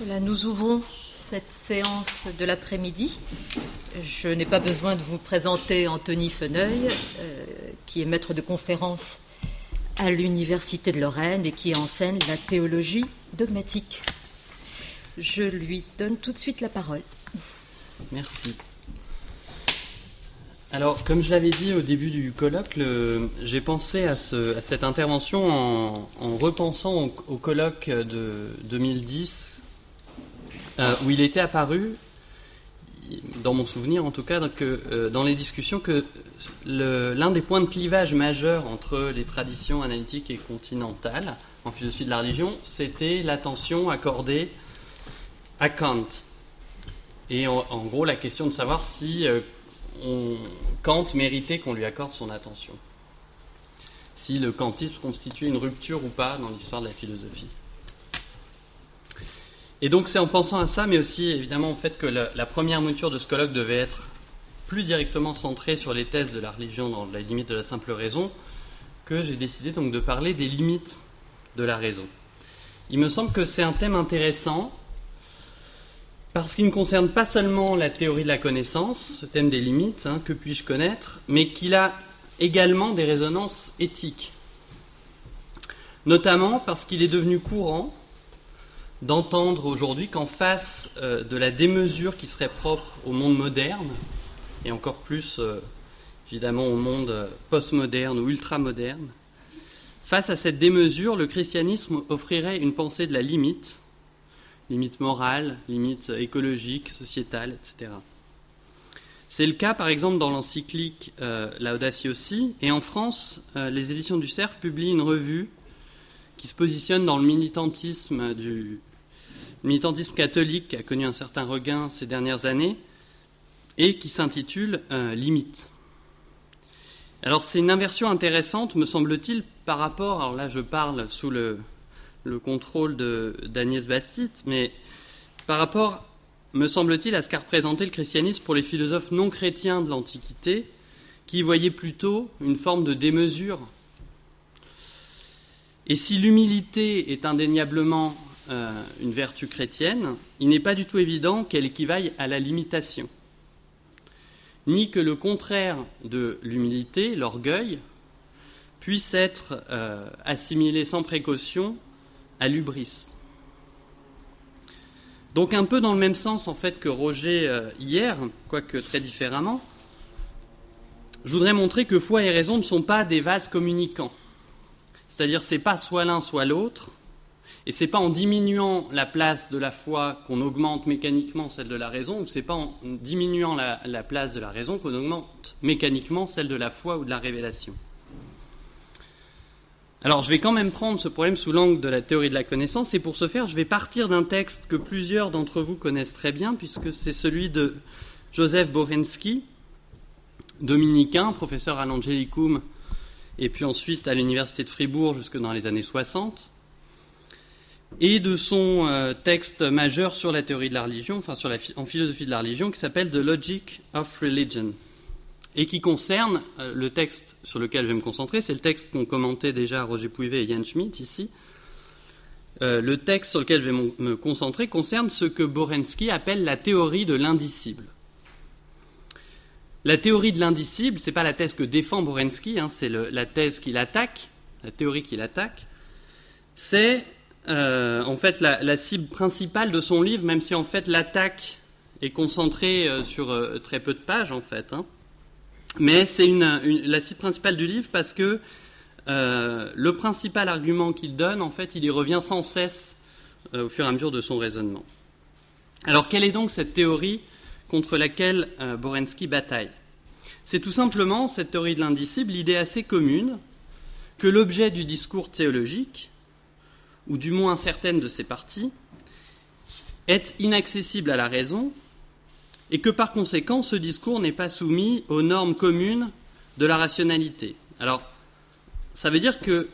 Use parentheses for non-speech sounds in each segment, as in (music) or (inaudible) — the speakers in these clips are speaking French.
Nous ouvrons cette séance de l'après-midi. Je n'ai pas besoin de vous présenter Anthony Feneuil, euh, qui est maître de conférence à l'Université de Lorraine et qui enseigne la théologie dogmatique. Je lui donne tout de suite la parole. Merci. Alors, comme je l'avais dit au début du colloque, j'ai pensé à, cette intervention en, repensant au, colloque de 2010, euh, où il était apparu, dans mon souvenir en tout cas, euh, dans les discussions, que l'un des points de clivage majeurs entre les traditions analytiques et continentales en philosophie de la religion, c'était l'attention accordée à Kant. Et en, gros, la question de savoir si euh, Kant méritait qu'on lui accorde son attention. Si le kantisme constituait une rupture ou pas dans l'histoire de la philosophie. Et donc c'est en pensant à ça, mais aussi évidemment au fait que la, première mouture de ce colloque devait être plus directement centrée sur les thèses de la religion dans la limite de la simple raison, que j'ai décidé donc de parler des limites de la raison. Il me semble que c'est un thème intéressant parce qu'il ne concerne pas seulement la théorie de la connaissance, ce thème des limites, hein, que puis-je connaître, mais qu'il a également des résonances éthiques. Notamment parce qu'il est devenu courant d'entendre aujourd'hui qu'en face euh, de la démesure qui serait propre au monde moderne, et encore plus euh, évidemment au monde euh, postmoderne ou ultramoderne, face à cette démesure, le christianisme offrirait une pensée de la limite, limite morale, limite écologique, sociétale, etc. C'est le cas par exemple dans l'encyclique euh, aussi, et en France, les éditions du CERF publient une revue qui se positionne dans le militantisme du, le militantisme catholique qui a connu un certain regain ces dernières années et qui s'intitule euh, Limite. Alors c'est une inversion intéressante, me semble-t-il, par rapport, alors là je parle sous le, contrôle d'Agnès Bastit, mais par rapport, me semble-t-il, à ce qu'a représenté le christianisme pour les philosophes non chrétiens de l'Antiquité, qui voyaient plutôt une forme de démesure. Et si l'humilité est indéniablement euh, une vertu chrétienne, il n'est pas du tout évident qu'elle équivaille à la limitation, ni que le contraire de l'humilité, l'orgueil, puisse être euh, assimilé sans précaution à l'ubris. Donc un peu dans le même sens en fait que Roger euh, hier, quoique très différemment, je voudrais montrer que foi et raison ne sont pas des vases communicants. C'est-à-dire c'est pas soit l'un soit l'autre, et c'est pas en diminuant la place de la foi qu'on augmente mécaniquement celle de la raison, ou c'est pas en diminuant la, la place de la raison qu'on augmente mécaniquement celle de la foi ou de la révélation. Alors, je vais quand même prendre ce problème sous l'angle de la théorie de la connaissance, et pour ce faire, je vais partir d'un texte que plusieurs d'entre vous connaissent très bien, puisque c'est celui de Joseph Borensky, dominicain, professeur à l'Angelicum, et puis ensuite à l'Université de Fribourg jusque dans les années 60, et de son euh, texte majeur sur la théorie de la religion, enfin sur la, en philosophie de la religion, qui s'appelle The Logic of Religion, et qui concerne euh, le texte sur lequel je vais me concentrer, c'est le texte qu'ont commenté déjà Roger Pouivet et Jan Schmidt ici. Euh, le texte sur lequel je vais me concentrer concerne ce que Borensky appelle la théorie de l'indicible. La théorie de l'indicible, ce n'est pas la thèse que défend Borensky, hein, c'est la thèse qu'il attaque, la théorie qu'il attaque, c'est euh, en fait la, cible principale de son livre, même si en fait l'attaque est concentrée euh, sur euh, très peu de pages en fait. Hein. Mais c'est la cible principale du livre parce que le principal argument qu'il donne, en fait, il y revient sans cesse au fur et à mesure de son raisonnement. Alors quelle est donc cette théorie contre laquelle Borensky bataille? C'est tout simplement cette théorie de l'indicible, l'idée assez commune que l'objet du discours théologique, ou du moins certaines de ses parties, est inaccessible à la raison et que par conséquent ce discours n'est pas soumis aux normes communes de la rationalité. Alors, ça veut dire que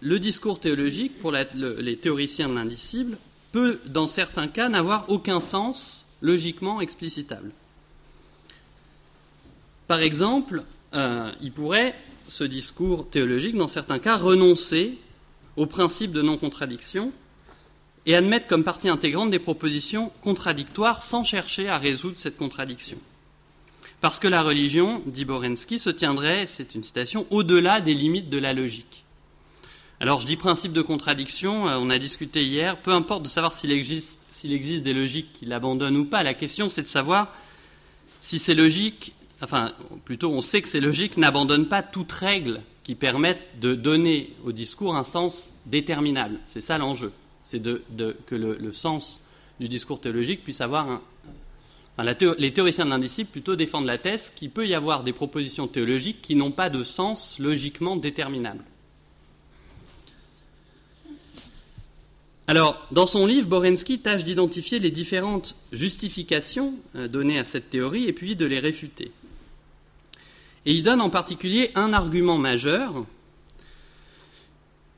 le discours théologique, pour les théoriciens de l'indicible, peut, dans certains cas, n'avoir aucun sens logiquement explicitable. Par exemple, euh, il pourrait, ce discours théologique, dans certains cas, renoncer au principe de non-contradiction et admettre comme partie intégrante des propositions contradictoires sans chercher à résoudre cette contradiction. Parce que la religion, dit Borensky, se tiendrait, c'est une citation, au-delà des limites de la logique. Alors je dis principe de contradiction, euh, on a discuté hier, peu importe de savoir s'il existe, existe des logiques qui l'abandonnent ou pas, la question c'est de savoir si ces logiques, enfin plutôt on sait que ces logiques n'abandonnent pas toute règle qui permette de donner au discours un sens déterminable. C'est ça l'enjeu c'est que le, sens du discours théologique puisse avoir un. les théoriciens de l'indisciple plutôt défendent la thèse qu'il peut y avoir des propositions théologiques qui n'ont pas de sens logiquement déterminable. Alors, dans son livre, Borensky tâche d'identifier les différentes justifications euh, données à cette théorie et puis de les réfuter. Et il donne en particulier un argument majeur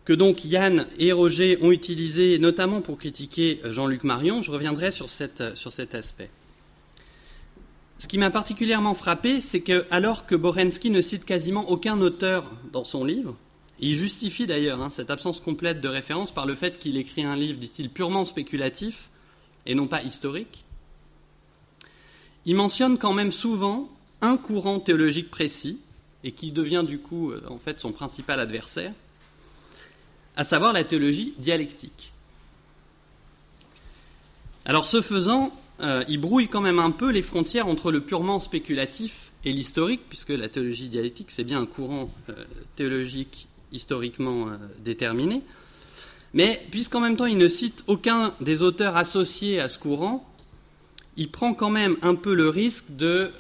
que donc Yann et Roger ont utilisé notamment pour critiquer Jean-Luc Marion. Je reviendrai sur, cet aspect. Ce qui m'a particulièrement frappé, c'est que alors que Borensky ne cite quasiment aucun auteur dans son livre, il justifie d'ailleurs hein, cette absence complète de référence par le fait qu'il écrit un livre, dit-il, purement spéculatif et non pas historique, il mentionne quand même souvent un courant théologique précis et qui devient du coup euh, en fait son principal adversaire, à savoir la théologie dialectique. Alors ce faisant, euh, il brouille quand même un peu les frontières entre le purement spéculatif et l'historique, puisque la théologie dialectique, c'est bien un courant euh, théologique historiquement déterminé. Mais puisqu'en même temps il ne cite aucun des auteurs associés à ce courant, il prend quand même un peu le risque de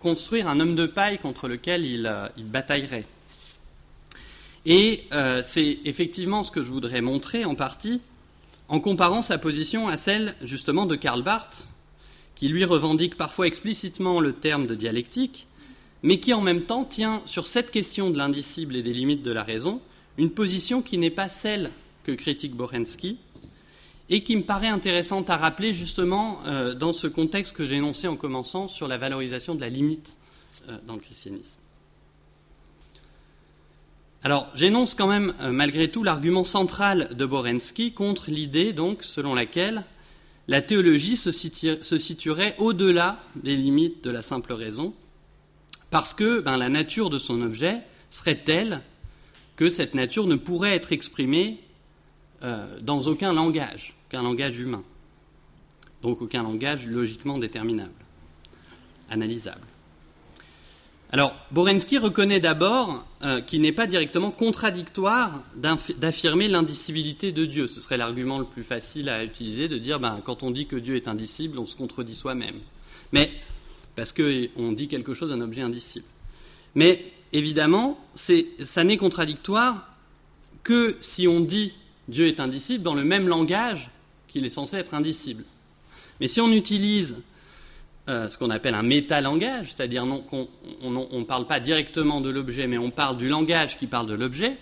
construire un homme de paille contre lequel il bataillerait. Et euh, c'est effectivement ce que je voudrais montrer en partie en comparant sa position à celle justement de Karl Barth, qui lui revendique parfois explicitement le terme de dialectique, mais qui en même temps tient sur cette question de l'indicible et des limites de la raison une position qui n'est pas celle que critique Borensky et qui me paraît intéressante à rappeler justement euh, dans ce contexte que j'ai énoncé en commençant sur la valorisation de la limite euh, dans le christianisme. Alors, j'énonce quand même, euh, malgré tout, l'argument central de Borensky contre l'idée, donc, selon laquelle la théologie se, situerait au-delà des limites de la simple raison, parce que ben, la nature de son objet serait telle que cette nature ne pourrait être exprimée euh, dans aucun langage, aucun langage humain, donc aucun langage logiquement déterminable, analysable. Alors, Borensky reconnaît d'abord euh, qu'il n'est pas directement contradictoire d'affirmer l'indicibilité de Dieu. Ce serait l'argument le plus facile à utiliser, de dire ben, quand on dit que Dieu est indicible, on se contredit soi-même. Mais, parce qu'on dit quelque chose d'un objet indicible. Mais, évidemment, ça n'est contradictoire que si on dit Dieu est indicible dans le même langage qu'il est censé être indicible. Mais si on utilise euh, ce qu'on appelle un métalangage, c'est-à-dire qu'on ne parle pas directement de l'objet, mais on parle du langage qui parle de l'objet,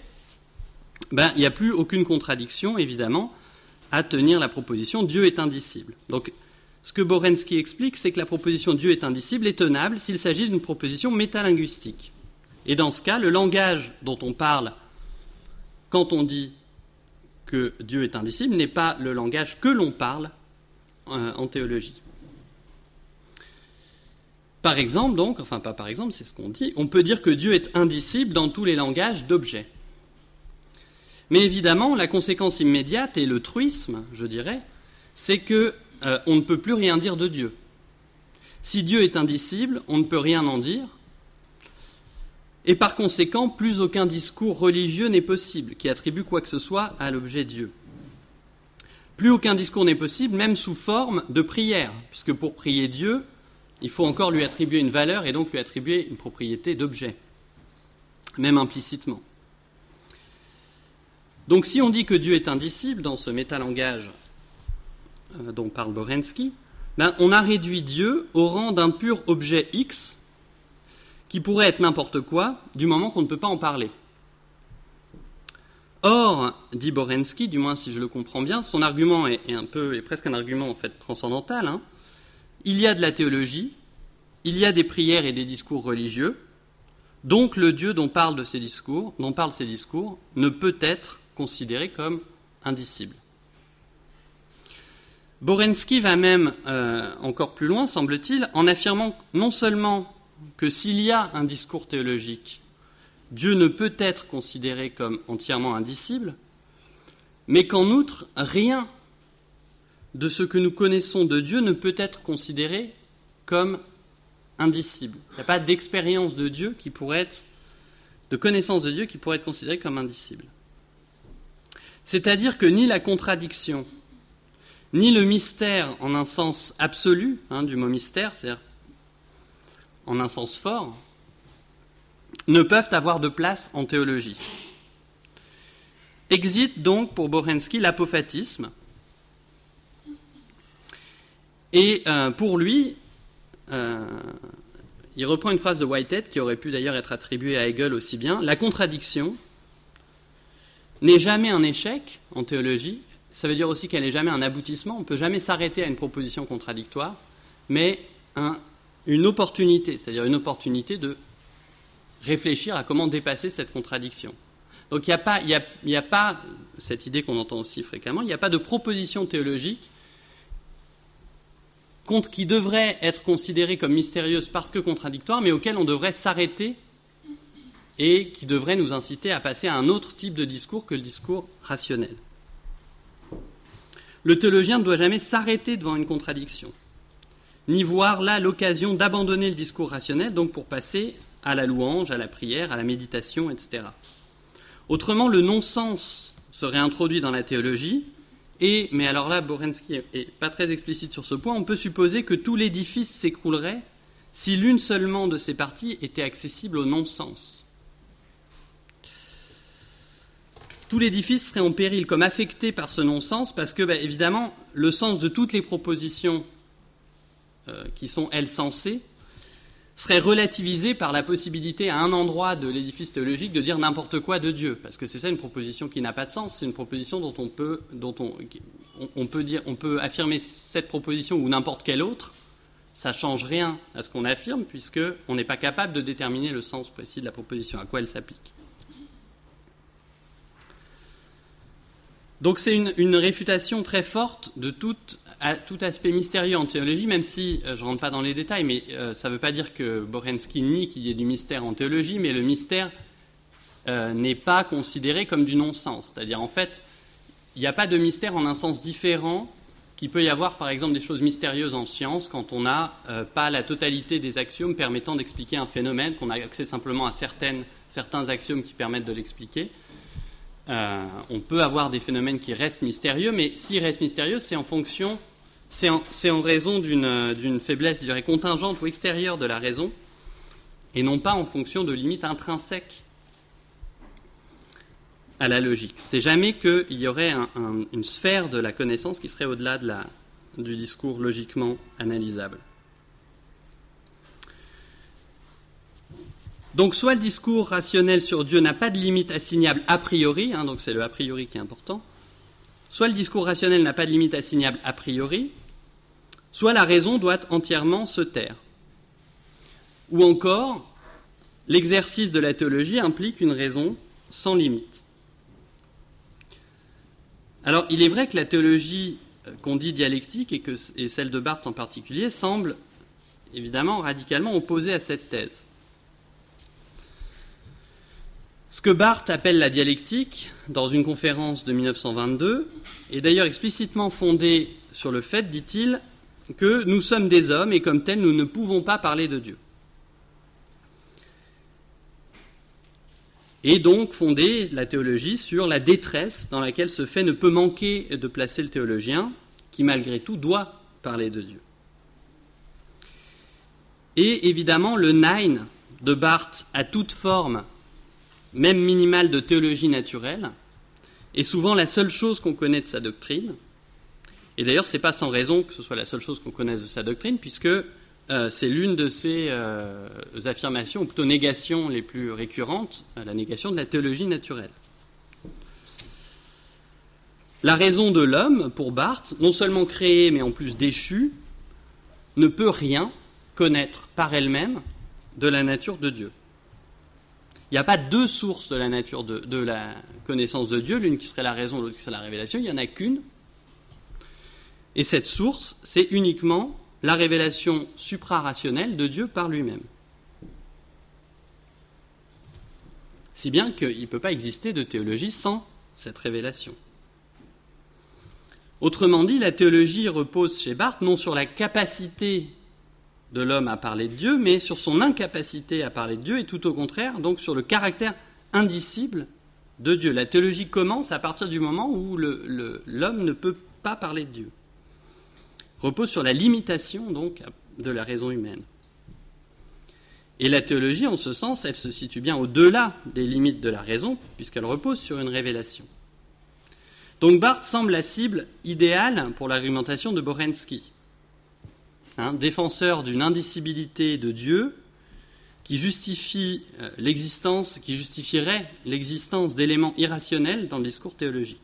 ben, il n'y a plus aucune contradiction, évidemment, à tenir la proposition Dieu est indicible. Donc, ce que Borensky explique, c'est que la proposition Dieu est indicible est tenable s'il s'agit d'une proposition métalinguistique. Et dans ce cas, le langage dont on parle quand on dit que Dieu est indicible n'est pas le langage que l'on parle euh, en théologie. Par exemple, donc, enfin pas par exemple, c'est ce qu'on dit, on peut dire que Dieu est indicible dans tous les langages d'objets. Mais évidemment, la conséquence immédiate et le truisme, je dirais, c'est que euh, on ne peut plus rien dire de Dieu. Si Dieu est indicible, on ne peut rien en dire. Et par conséquent, plus aucun discours religieux n'est possible qui attribue quoi que ce soit à l'objet Dieu. Plus aucun discours n'est possible, même sous forme de prière, puisque pour prier Dieu, il faut encore lui attribuer une valeur et donc lui attribuer une propriété d'objet, même implicitement. Donc si on dit que Dieu est indicible dans ce métalangage euh, dont parle Borensky, ben, on a réduit Dieu au rang d'un pur objet X qui pourrait être n'importe quoi du moment qu'on ne peut pas en parler. Or, dit Borensky, du moins si je le comprends bien, son argument est, un peu, est presque un argument en fait transcendantal. Hein, il y a de la théologie, il y a des prières et des discours religieux, donc le Dieu dont parlent de ces discours, dont ces discours, ne peut être considéré comme indicible. Borensky va même euh, encore plus loin, semble-t-il, en affirmant non seulement que s'il y a un discours théologique, Dieu ne peut être considéré comme entièrement indicible, mais qu'en outre, rien de ce que nous connaissons de Dieu ne peut être considéré comme indicible. Il n'y a pas d'expérience de Dieu qui pourrait être, de connaissance de Dieu qui pourrait être considérée comme indicible. C'est-à-dire que ni la contradiction, ni le mystère en un sens absolu hein, du mot mystère, c'est-à-dire en un sens fort, ne peuvent avoir de place en théologie. Existe donc pour Borensky l'apophatisme, et euh, pour lui, euh, il reprend une phrase de Whitehead qui aurait pu d'ailleurs être attribuée à Hegel aussi bien. La contradiction n'est jamais un échec en théologie. Ça veut dire aussi qu'elle n'est jamais un aboutissement. On ne peut jamais s'arrêter à une proposition contradictoire, mais une opportunité, c'est-à-dire une opportunité de réfléchir à comment dépasser cette contradiction. Donc il n'y a, pas, cette idée qu'on entend aussi fréquemment, il n'y a pas de proposition théologique qui devrait être considérée comme mystérieuse parce que contradictoire, mais auquel on devrait s'arrêter et qui devrait nous inciter à passer à un autre type de discours que le discours rationnel. Le théologien ne doit jamais s'arrêter devant une contradiction, ni voir là l'occasion d'abandonner le discours rationnel, donc pour passer à la louange, à la prière, à la méditation, etc. Autrement, le non-sens serait introduit dans la théologie, et, mais alors là, Borensky est pas très explicite sur ce point, on peut supposer que tout l'édifice s'écroulerait si l'une seulement de ces parties était accessible au non-sens. Tout l'édifice serait en péril comme affecté par ce non-sens parce que, bah, évidemment, le sens de toutes les propositions euh, qui sont, elles, sensées serait relativisé par la possibilité à un endroit de l'édifice théologique de dire n'importe quoi de Dieu, parce que c'est ça une proposition qui n'a pas de sens, c'est une proposition dont on peut, dont on, on, peut dire, on peut affirmer cette proposition ou n'importe quelle autre, ça change rien à ce qu'on affirme, puisque on n'est pas capable de déterminer le sens précis de la proposition, à quoi elle s'applique. Donc c'est une, réfutation très forte de tout, aspect mystérieux en théologie, même si euh, je ne rentre pas dans les détails, mais euh, ça ne veut pas dire que Borensky nie qu'il y ait du mystère en théologie, mais le mystère euh, n'est pas considéré comme du non-sens. C'est-à-dire en fait, il n'y a pas de mystère en un sens différent qu'il peut y avoir par exemple des choses mystérieuses en science quand on n'a pas la totalité des axiomes permettant d'expliquer un phénomène, qu'on a accès simplement à certains axiomes qui permettent de l'expliquer. On peut avoir des phénomènes qui restent mystérieux, mais s'ils restent mystérieux, c'est en fonction, c'est en, raison d'une faiblesse, je dirais, contingente ou extérieure de la raison, et non pas en fonction de limites intrinsèques à la logique. C'est jamais qu'il y aurait une sphère de la connaissance qui serait au-delà de du discours logiquement analysable. Donc soit le discours rationnel sur Dieu n'a pas de limite assignable a priori, hein, donc c'est le a priori qui est important, soit le discours rationnel n'a pas de limite assignable a priori, soit la raison doit entièrement se taire. Ou encore, l'exercice de la théologie implique une raison sans limite. Alors il est vrai que la théologie euh, qu'on dit dialectique et, celle de Barthes en particulier semble évidemment radicalement opposée à cette thèse. Ce que Barthes appelle la dialectique, dans une conférence de 1922, est d'ailleurs explicitement fondé sur le fait, dit-il, que nous sommes des hommes et comme tels nous ne pouvons pas parler de Dieu. Et donc fonder la théologie sur la détresse dans laquelle ce fait ne peut manquer de placer le théologien, qui malgré tout doit parler de Dieu. Et évidemment, le Nein de Barthes a toute forme même minimale de théologie naturelle, est souvent la seule chose qu'on connaît de sa doctrine. Et d'ailleurs, ce n'est pas sans raison que ce soit la seule chose qu'on connaisse de sa doctrine, puisque euh, c'est l'une de ses euh, affirmations, ou plutôt négations les plus récurrentes, euh, la négation de la théologie naturelle. La raison de l'homme, pour Barthes, non seulement créée, mais en plus déchue, ne peut rien connaître par elle-même de la nature de Dieu. Il n'y a pas deux sources de la nature de, la connaissance de Dieu, l'une qui serait la raison, l'autre qui serait la révélation. Il n'y en a qu'une. Et cette source, c'est uniquement la révélation suprarationnelle de Dieu par lui-même. Si bien qu'il ne peut pas exister de théologie sans cette révélation. Autrement dit, la théologie repose chez Barthes non sur la capacité de l'homme à parler de Dieu, mais sur son incapacité à parler de Dieu, et tout au contraire, donc sur le caractère indicible de Dieu. La théologie commence à partir du moment où l'homme ne peut pas parler de Dieu. Repose sur la limitation, donc, de la raison humaine. Et la théologie, en ce sens, elle se situe bien au-delà des limites de la raison, puisqu'elle repose sur une révélation. Donc Barthes semble la cible idéale pour l'argumentation de Borensky. Hein, défenseur d'une indicibilité de Dieu qui justifie euh, l'existence, qui justifierait l'existence d'éléments irrationnels dans le discours théologique.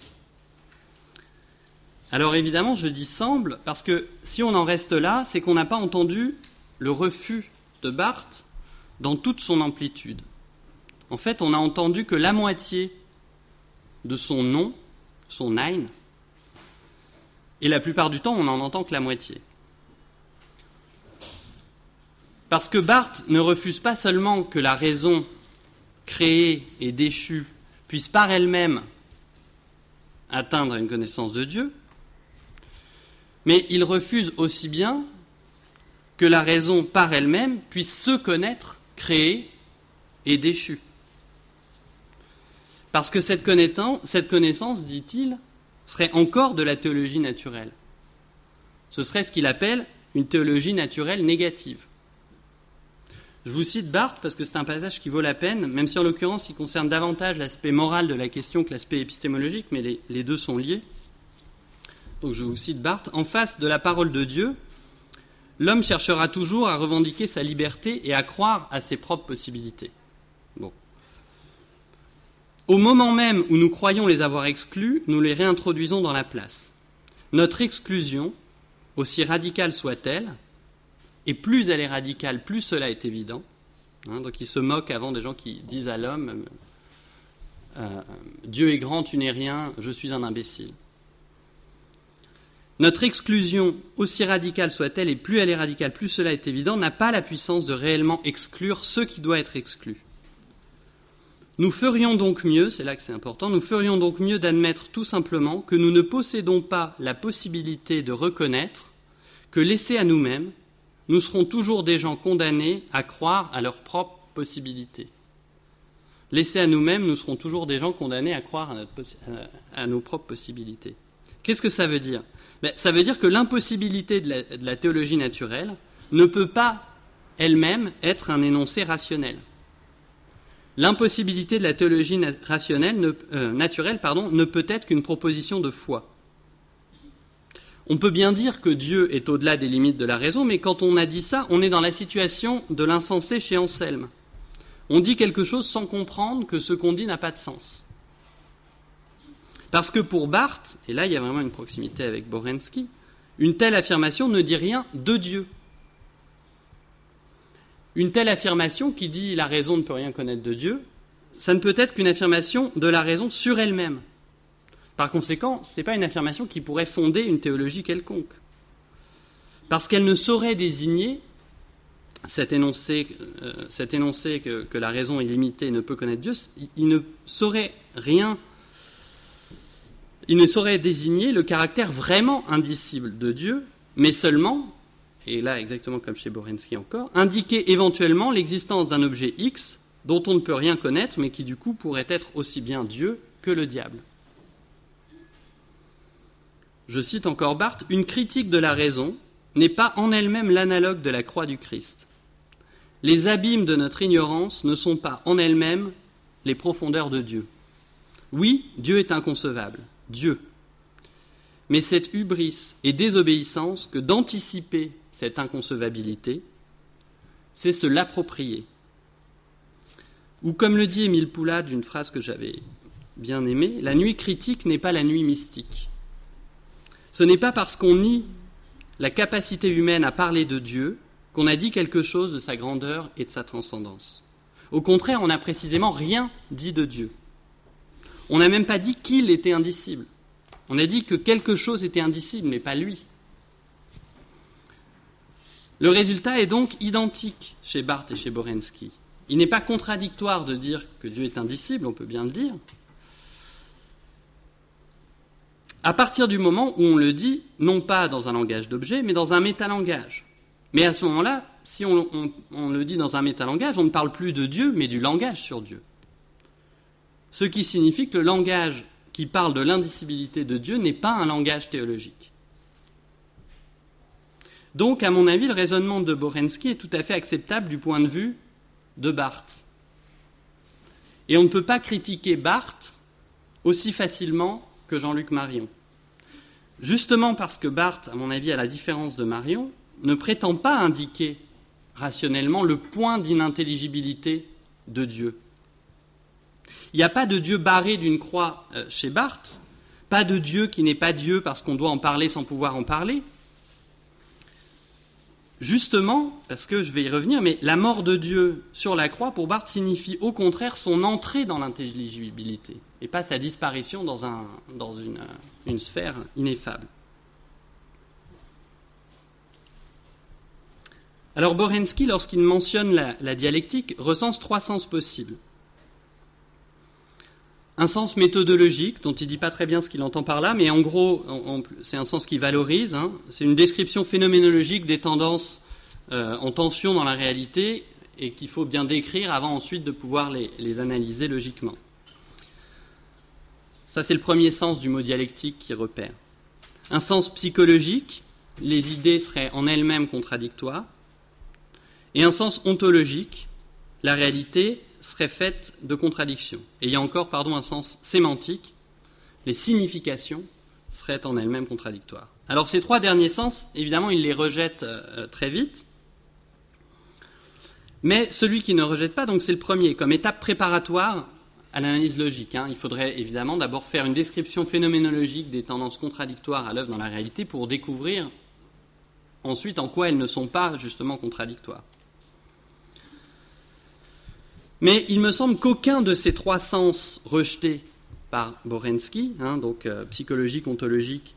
Alors évidemment, je dis semble parce que si on en reste là, c'est qu'on n'a pas entendu le refus de Barthes dans toute son amplitude. En fait, on n'a entendu que la moitié de son nom, son ein, et la plupart du temps, on n'en entend que la moitié. Parce que Barthes ne refuse pas seulement que la raison créée et déchue puisse par elle-même atteindre une connaissance de Dieu, mais il refuse aussi bien que la raison par elle-même puisse se connaître, créée et déchue. Parce que cette connaissance, dit-il, serait encore de la théologie naturelle. Ce serait ce qu'il appelle une théologie naturelle négative. Je vous cite Barthes parce que c'est un passage qui vaut la peine, même si en l'occurrence il concerne davantage l'aspect moral de la question que l'aspect épistémologique, mais les, deux sont liés. Donc je vous cite Barthes. En face de la parole de Dieu, l'homme cherchera toujours à revendiquer sa liberté et à croire à ses propres possibilités. Au moment même où nous croyons les avoir exclus, nous les réintroduisons dans la place. Notre exclusion, aussi radicale soit-elle, et plus elle est radicale, plus cela est évident. Hein, donc il se moque avant des gens qui disent à l'homme euh, Dieu est grand, tu n'es rien, je suis un imbécile. Notre exclusion, aussi radicale soit-elle, et plus elle est radicale, plus cela est évident, n'a pas la puissance de réellement exclure ce qui doit être exclu. Nous ferions donc mieux, c'est là que c'est important, nous ferions donc mieux d'admettre tout simplement que nous ne possédons pas la possibilité de reconnaître que laissés à nous-mêmes, nous serons toujours des gens condamnés à croire à leurs propres possibilités. Laissés à nous-mêmes, nous serons toujours des gens condamnés à croire à, nos propres possibilités. Qu'est-ce que ça veut dire? Ça veut dire que l'impossibilité de, la, théologie naturelle ne peut pas elle-même être un énoncé rationnel. L'impossibilité de la théologie rationnelle, euh, naturelle pardon, ne peut être qu'une proposition de foi. On peut bien dire que Dieu est au-delà des limites de la raison, mais quand on a dit ça, on est dans la situation de l'insensé chez Anselme. On dit quelque chose sans comprendre que ce qu'on dit n'a pas de sens. Parce que pour Barthes, et là il y a vraiment une proximité avec Borensky, une telle affirmation ne dit rien de Dieu. Une telle affirmation qui dit la raison ne peut rien connaître de Dieu, ça ne peut être qu'une affirmation de la raison sur elle-même. Par conséquent, ce n'est pas une affirmation qui pourrait fonder une théologie quelconque. Parce qu'elle ne saurait désigner cet énoncé, euh, que, la raison est limitée et ne peut connaître Dieu, il, ne saurait rien, il ne saurait désigner le caractère vraiment indicible de Dieu, mais seulement, et là exactement comme chez Borensky encore, indiquer éventuellement l'existence d'un objet X dont on ne peut rien connaître, mais qui du coup pourrait être aussi bien Dieu que le diable je cite encore Barthes, une critique de la raison n'est pas en elle-même l'analogue de la croix du Christ. Les abîmes de notre ignorance ne sont pas en elles-mêmes les profondeurs de Dieu. Oui, Dieu est inconcevable, Dieu. Mais cette hubris et désobéissance que d'anticiper cette inconcevabilité, c'est se l'approprier. Ou comme le dit Émile Poulade d'une phrase que j'avais bien aimée, la nuit critique n'est pas la nuit mystique. Ce n'est pas parce qu'on nie la capacité humaine à parler de Dieu qu'on a dit quelque chose de sa grandeur et de sa transcendance. Au contraire, on n'a précisément rien dit de Dieu. On n'a même pas dit qu'il était indicible. On a dit que quelque chose était indicible, mais pas lui. Le résultat est donc identique chez Barthes et chez Borensky. Il n'est pas contradictoire de dire que Dieu est indicible, on peut bien le dire. À partir du moment où on le dit, non pas dans un langage d'objet, mais dans un métalangage. Mais à ce moment-là, si on, on, le dit dans un métalangage, on ne parle plus de Dieu, mais du langage sur Dieu. Ce qui signifie que le langage qui parle de l'indicibilité de Dieu n'est pas un langage théologique. Donc, à mon avis, le raisonnement de Borensky est tout à fait acceptable du point de vue de Barthes. Et on ne peut pas critiquer Barthes aussi facilement que Jean-Luc Marion. Justement parce que Barthes, à mon avis, à la différence de Marion, ne prétend pas indiquer rationnellement le point d'inintelligibilité de Dieu. Il n'y a pas de Dieu barré d'une croix euh, chez Barthes, pas de Dieu qui n'est pas Dieu parce qu'on doit en parler sans pouvoir en parler, Justement, parce que je vais y revenir, mais la mort de Dieu sur la croix, pour Barthes, signifie au contraire son entrée dans l'intelligibilité, et pas sa disparition dans, dans une, sphère ineffable. Alors Borensky, lorsqu'il mentionne la dialectique, recense trois sens possibles un sens méthodologique, dont il ne dit pas très bien ce qu'il entend par là, mais en gros, c'est un sens qui valorise. Hein. C'est une description phénoménologique des tendances euh, en tension dans la réalité et qu'il faut bien décrire avant ensuite de pouvoir les, les analyser logiquement. Ça, c'est le premier sens du mot dialectique qui repère. Un sens psychologique, les idées seraient en elles-mêmes contradictoires. Et un sens ontologique, la réalité serait faite de contradictions. Et il y a encore, pardon, un sens sémantique. Les significations seraient en elles-mêmes contradictoires. Alors ces trois derniers sens, évidemment, il les rejette euh, très vite. Mais celui qui ne rejette pas, donc c'est le premier, comme étape préparatoire à l'analyse logique. Hein. Il faudrait évidemment d'abord faire une description phénoménologique des tendances contradictoires à l'œuvre dans la réalité pour découvrir ensuite en quoi elles ne sont pas justement contradictoires. Mais il me semble qu'aucun de ces trois sens rejetés par Borensky, hein, donc euh, psychologique, ontologique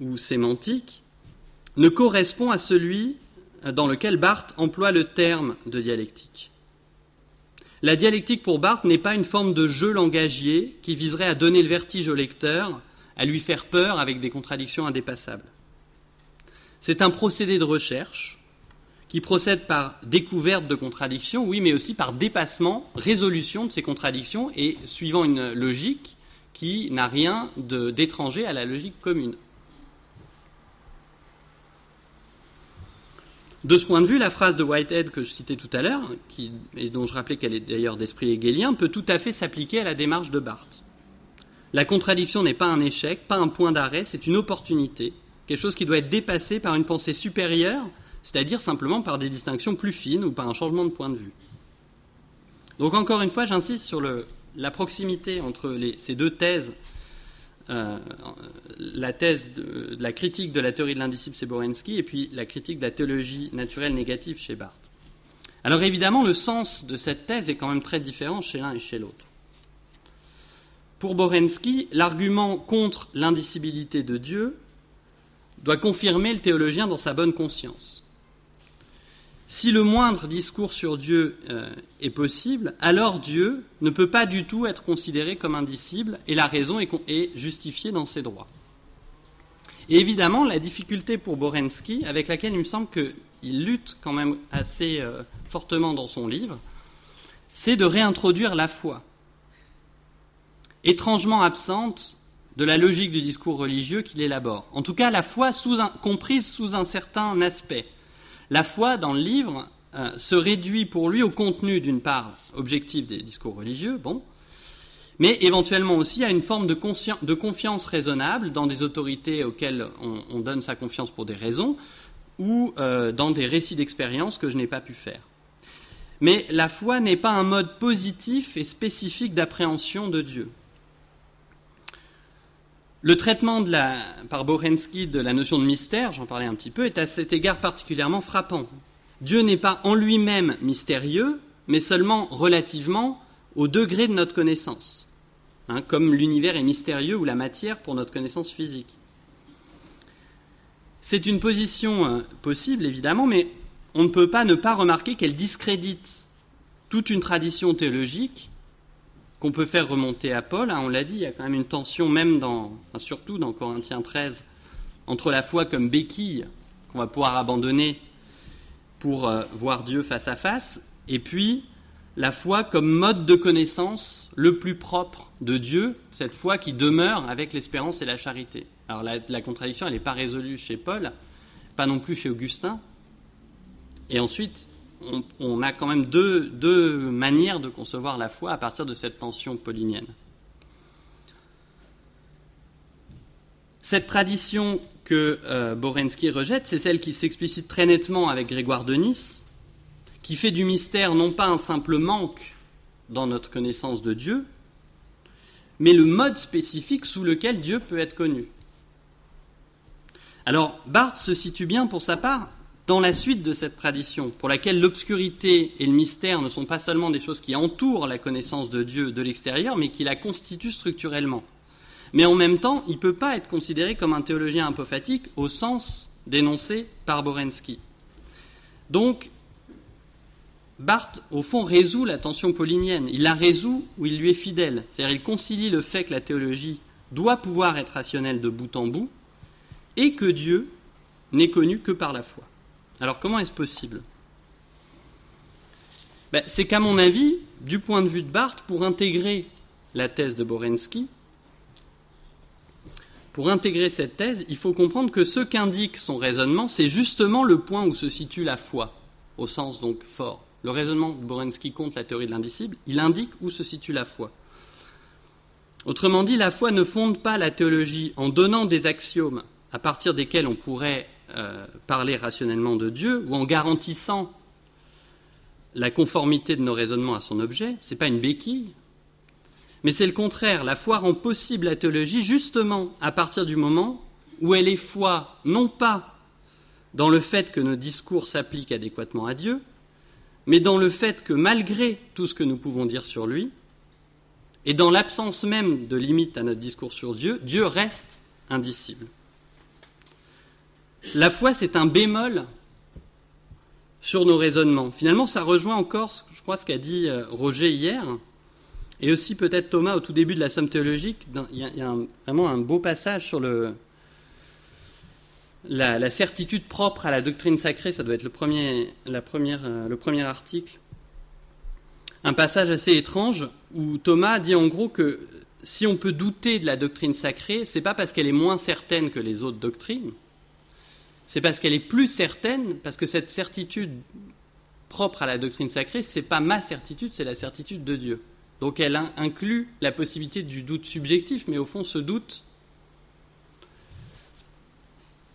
ou sémantique, ne correspond à celui euh, dans lequel Barthes emploie le terme de dialectique. La dialectique pour Barthes n'est pas une forme de jeu langagier qui viserait à donner le vertige au lecteur, à lui faire peur avec des contradictions indépassables. C'est un procédé de recherche qui procède par découverte de contradictions, oui, mais aussi par dépassement, résolution de ces contradictions et suivant une logique qui n'a rien d'étranger à la logique commune. De ce point de vue, la phrase de Whitehead que je citais tout à l'heure, et dont je rappelais qu'elle est d'ailleurs d'esprit hegelien, peut tout à fait s'appliquer à la démarche de Barthes. La contradiction n'est pas un échec, pas un point d'arrêt, c'est une opportunité, quelque chose qui doit être dépassé par une pensée supérieure c'est-à-dire simplement par des distinctions plus fines ou par un changement de point de vue. Donc encore une fois, j'insiste sur la proximité entre ces deux thèses, euh, la thèse de, la critique de la théorie de l'indicible chez Borensky et puis la critique de la théologie naturelle négative chez Barthes. Alors évidemment, le sens de cette thèse est quand même très différent chez l'un et chez l'autre. Pour Borensky, l'argument contre l'indicibilité de Dieu doit confirmer le théologien dans sa bonne conscience. Si le moindre discours sur Dieu euh, est possible, alors Dieu ne peut pas du tout être considéré comme indicible et la raison est, justifiée dans ses droits. Et évidemment, la difficulté pour Borensky, avec laquelle il me semble qu'il lutte quand même assez euh, fortement dans son livre, c'est de réintroduire la foi, étrangement absente de la logique du discours religieux qu'il élabore. En tout cas, la foi comprise sous un certain aspect la foi dans le livre euh, se réduit pour lui au contenu, d'une part, objectif des discours religieux, bon, mais éventuellement aussi à une forme de, confiance raisonnable dans des autorités auxquelles on, donne sa confiance pour des raisons, ou euh, dans des récits d'expérience que je n'ai pas pu faire. Mais la foi n'est pas un mode positif et spécifique d'appréhension de Dieu. Le traitement par Borensky de la notion de mystère, j'en parlais un petit peu, est à cet égard particulièrement frappant. Dieu n'est pas en lui-même mystérieux, mais seulement relativement au degré de notre connaissance, hein, comme l'univers est mystérieux ou la matière pour notre connaissance physique. C'est une position euh, possible, évidemment, mais on ne peut pas ne pas remarquer qu'elle discrédite toute une tradition théologique qu'on peut faire remonter à Paul. Hein, on l'a dit, il y a quand même une tension, même dans, surtout dans Corinthiens 13, entre la foi comme béquille qu'on va pouvoir abandonner pour euh, voir Dieu face à face, et puis la foi comme mode de connaissance le plus propre de Dieu, cette foi qui demeure avec l'espérance et la charité. Alors la, contradiction, elle n'est pas résolue chez Paul, pas non plus chez Augustin. Et ensuite, on, a quand même deux, manières de concevoir la foi à partir de cette tension paulinienne. Cette tradition que euh, Borensky rejette, c'est celle qui s'explicite très nettement avec Grégoire de Nice, qui fait du mystère non pas un simple manque dans notre connaissance de Dieu, mais le mode spécifique sous lequel Dieu peut être connu. Alors, Barthes se situe bien pour sa part dans la suite de cette tradition, pour laquelle l'obscurité et le mystère ne sont pas seulement des choses qui entourent la connaissance de Dieu de l'extérieur, mais qui la constituent structurellement. Mais en même temps, il ne peut pas être considéré comme un théologien apophatique au sens dénoncé par Borensky. Donc, Barthes, au fond, résout la tension paulinienne. Il la résout où il lui est fidèle. C'est-à-dire, il concilie le fait que la théologie doit pouvoir être rationnelle de bout en bout et que Dieu n'est connu que par la foi. Alors, comment est-ce possible? Ben, C'est qu'à mon avis, du point de vue de Barthes, pour intégrer la thèse de Borensky, pour intégrer cette thèse, il faut comprendre que ce qu'indique son raisonnement, c'est justement le point où se situe la foi, au sens donc fort le raisonnement de Borensky contre la théorie de l'indicible, il indique où se situe la foi. Autrement dit, la foi ne fonde pas la théologie en donnant des axiomes à partir desquels on pourrait euh, parler rationnellement de Dieu ou en garantissant la conformité de nos raisonnements à son objet. Ce n'est pas une béquille, mais c'est le contraire. La foi rend possible la théologie justement à partir du moment où elle est foi non pas dans le fait que nos discours s'appliquent adéquatement à Dieu, mais dans le fait que malgré tout ce que nous pouvons dire sur lui, et dans l'absence même de limite à notre discours sur Dieu, Dieu reste indicible. La foi, c'est un bémol sur nos raisonnements. Finalement, ça rejoint encore, je crois, ce qu'a dit euh, Roger hier, et aussi peut-être Thomas au tout début de la somme théologique. Il y a, vraiment un beau passage sur la, certitude propre à la doctrine sacrée, ça doit être le premier, euh, le premier article. Un passage assez étrange où Thomas dit en gros que si on peut douter de la doctrine sacrée, c'est pas parce qu'elle est moins certaine que les autres doctrines, c'est parce qu'elle est plus certaine, parce que cette certitude propre à la doctrine sacrée, c'est pas ma certitude, c'est la certitude de Dieu. Donc elle inclut la possibilité du doute subjectif, mais au fond, ce doute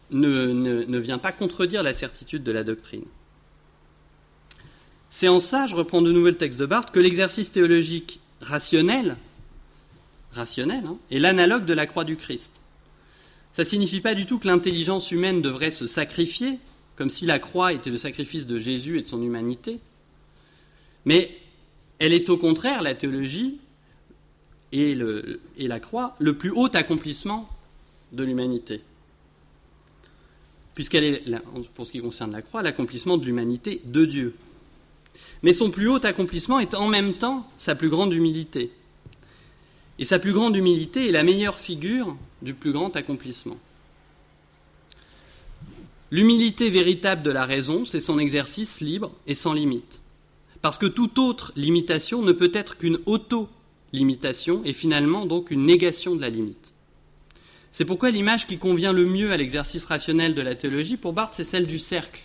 ne, vient pas contredire la certitude de la doctrine. C'est en ça, je reprends de nouveau le texte de Barthes, que l'exercice théologique rationnel, rationnel hein, est l'analogue de la croix du Christ. Ça ne signifie pas du tout que l'intelligence humaine devrait se sacrifier, comme si la croix était le sacrifice de Jésus et de son humanité, mais elle est au contraire, la théologie et, et la croix, le plus haut accomplissement de l'humanité puisqu'elle est, pour ce qui concerne la croix, l'accomplissement de l'humanité de Dieu. Mais son plus haut accomplissement est en même temps sa plus grande humilité. Et sa plus grande humilité est la meilleure figure du plus grand accomplissement. L'humilité véritable de la raison, c'est son exercice libre et sans limite. Parce que toute autre limitation ne peut être qu'une auto-limitation et finalement donc une négation de la limite. C'est pourquoi l'image qui convient le mieux à l'exercice rationnel de la théologie pour Barthes, c'est celle du cercle.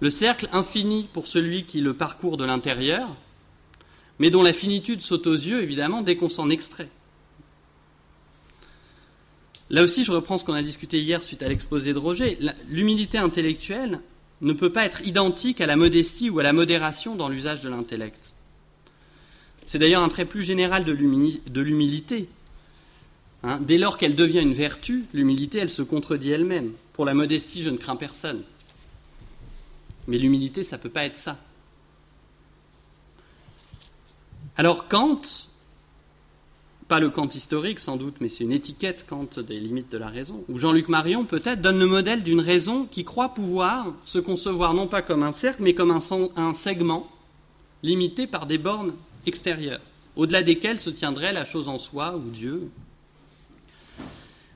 Le cercle infini pour celui qui le parcourt de l'intérieur, mais dont la finitude saute aux yeux, évidemment, dès qu'on s'en extrait. Là aussi, je reprends ce qu'on a discuté hier suite à l'exposé de Roger. L'humilité intellectuelle ne peut pas être identique à la modestie ou à la modération dans l'usage de l'intellect. C'est d'ailleurs un trait plus général de l'humilité Hein, dès lors qu'elle devient une vertu, l'humilité, elle se contredit elle-même. Pour la modestie, je ne crains personne. Mais l'humilité, ça ne peut pas être ça. Alors Kant pas le Kant historique sans doute, mais c'est une étiquette Kant des limites de la raison, ou Jean-Luc Marion peut-être donne le modèle d'une raison qui croit pouvoir se concevoir non pas comme un cercle, mais comme un, segment limité par des bornes extérieures, au-delà desquelles se tiendrait la chose en soi ou Dieu.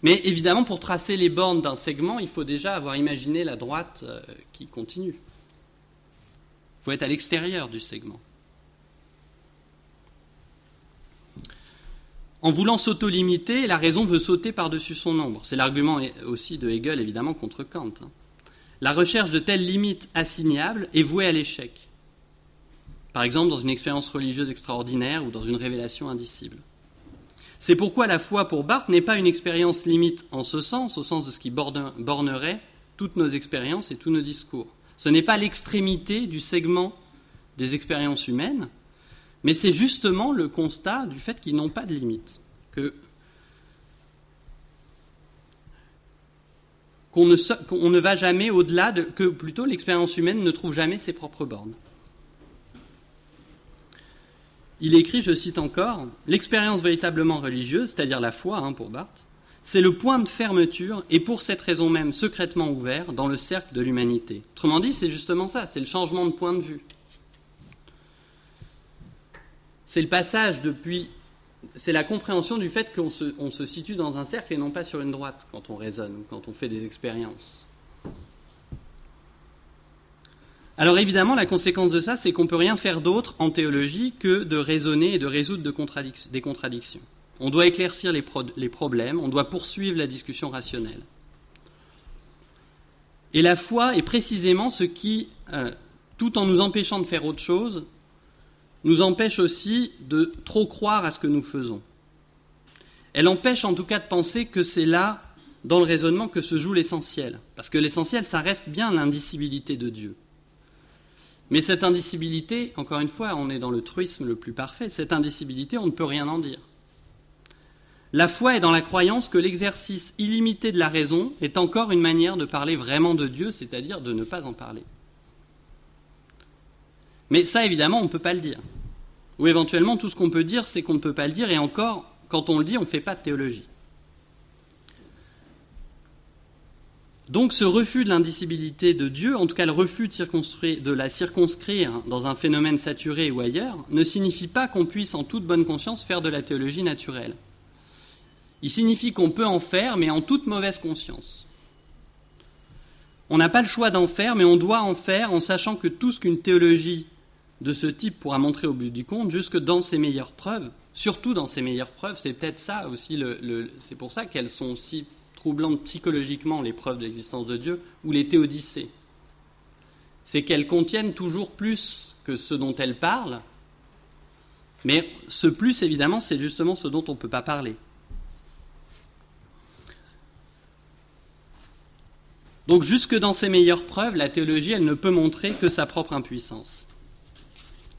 Mais évidemment, pour tracer les bornes d'un segment, il faut déjà avoir imaginé la droite euh, qui continue. Il faut être à l'extérieur du segment. En voulant s'auto-limiter, la raison veut sauter par-dessus son nombre. C'est l'argument aussi de Hegel, évidemment, contre Kant. Hein. La recherche de telles limites assignables est vouée à l'échec. Par exemple, dans une expérience religieuse extraordinaire ou dans une révélation indicible. C'est pourquoi la foi pour Barthes n'est pas une expérience limite en ce sens, au sens de ce qui bornerait toutes nos expériences et tous nos discours. Ce n'est pas l'extrémité du segment des expériences humaines, mais c'est justement le constat du fait qu'ils n'ont pas de limite, que qu'on ne, ne, va jamais au-delà de que plutôt l'expérience humaine ne trouve jamais ses propres bornes. Il écrit, je cite encore, L'expérience véritablement religieuse, c'est-à-dire la foi hein, pour Barthes, c'est le point de fermeture et pour cette raison même secrètement ouvert dans le cercle de l'humanité. Autrement dit, c'est justement ça, c'est le changement de point de vue. C'est le passage depuis. C'est la compréhension du fait qu'on se, situe dans un cercle et non pas sur une droite quand on raisonne ou quand on fait des expériences. Alors évidemment, la conséquence de ça, c'est qu'on ne peut rien faire d'autre en théologie que de raisonner et de résoudre des contradictions. On doit éclaircir les, les, problèmes, on doit poursuivre la discussion rationnelle. Et la foi est précisément ce qui, euh, tout en nous empêchant de faire autre chose, nous empêche aussi de trop croire à ce que nous faisons. Elle empêche en tout cas de penser que c'est là, dans le raisonnement, que se joue l'essentiel. Parce que l'essentiel, ça reste bien l'indicibilité de Dieu. Mais cette indicibilité, encore une fois, on est dans le truisme le plus parfait, cette indicibilité, on ne peut rien en dire. La foi est dans la croyance que l'exercice illimité de la raison est encore une manière de parler vraiment de Dieu, c'est-à-dire de ne pas en parler. Mais ça, évidemment, on ne peut pas le dire. Ou éventuellement, tout ce qu'on peut dire, c'est qu'on ne peut pas le dire, et encore, quand on le dit, on ne fait pas de théologie. Donc ce refus de l'indicibilité de Dieu, en tout cas le refus de, la circonscrire dans un phénomène saturé ou ailleurs, ne signifie pas qu'on puisse en toute bonne conscience faire de la théologie naturelle. Il signifie qu'on peut en faire, mais en toute mauvaise conscience. On n'a pas le choix d'en faire, mais on doit en faire en sachant que tout ce qu'une théologie de ce type pourra montrer au but du compte, jusque dans ses meilleures preuves, surtout dans ses meilleures preuves, c'est peut-être ça aussi, le, c'est pour ça qu'elles sont si troublantes psychologiquement, les preuves de l'existence de Dieu, ou les théodicées. C'est qu'elles contiennent toujours plus que ce dont elles parlent, mais ce plus, évidemment, c'est justement ce dont on ne peut pas parler. Donc jusque dans ses meilleures preuves, la théologie, elle ne peut montrer que sa propre impuissance.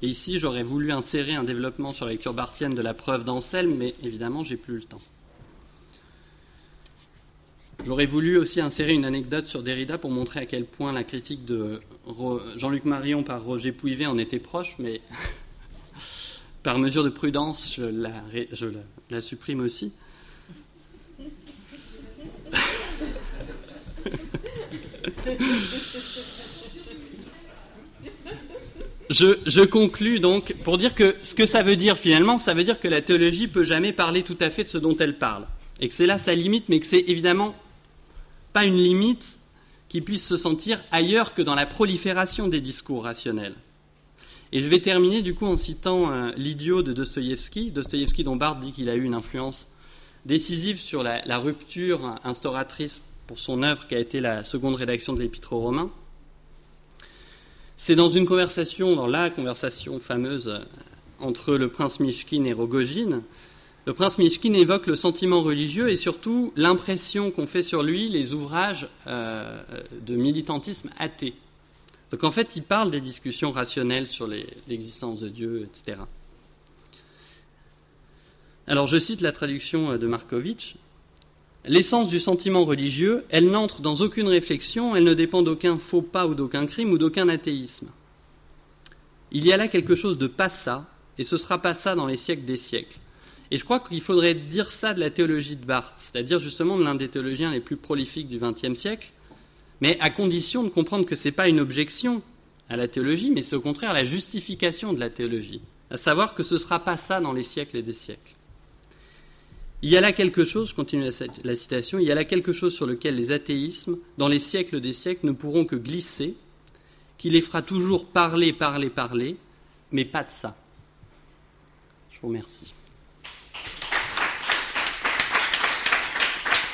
Et ici, j'aurais voulu insérer un développement sur la lecture barthienne de la preuve d'Anselme, mais évidemment, j'ai plus le temps. J'aurais voulu aussi insérer une anecdote sur Derrida pour montrer à quel point la critique de Jean-Luc Marion par Roger Pouivet en était proche, mais (laughs) par mesure de prudence, je la, je la supprime aussi. (laughs) Je, conclus donc pour dire que ce que ça veut dire finalement, ça veut dire que la théologie peut jamais parler tout à fait de ce dont elle parle. Et que c'est là sa limite, mais que c'est évidemment pas une limite qui puisse se sentir ailleurs que dans la prolifération des discours rationnels. Et je vais terminer du coup en citant euh, l'idiot de Dostoïevski, Dostoïevski dont Barthes dit qu'il a eu une influence décisive sur la, la, rupture instauratrice pour son œuvre qui a été la seconde rédaction de l'Épître aux Romains. C'est dans une conversation, dans la conversation fameuse euh, entre le prince Mishkin et Rogojin, le prince Mishkin évoque le sentiment religieux et surtout l'impression qu'ont fait sur lui les ouvrages euh, de militantisme athée. Donc en fait, il parle des discussions rationnelles sur l'existence de Dieu, etc. Alors je cite la traduction euh, de Markovitch. L'essence du sentiment religieux, elle n'entre dans aucune réflexion, elle ne dépend d'aucun faux pas ou d'aucun crime ou d'aucun athéisme. Il y a là quelque chose de pas ça, et ce sera pas ça dans les siècles des siècles. Et je crois qu'il faudrait dire ça de la théologie de Barthes, c'est-à-dire justement de l'un des théologiens les plus prolifiques du XXe siècle, mais à condition de comprendre que ce n'est pas une objection à la théologie, mais c'est au contraire la justification de la théologie, à savoir que ce ne sera pas ça dans les siècles et des siècles. Il y a là quelque chose, je continue la citation, il y a là quelque chose sur lequel les athéismes, dans les siècles des siècles, ne pourront que glisser, qui les fera toujours parler, parler, parler, mais pas de ça. Je vous remercie.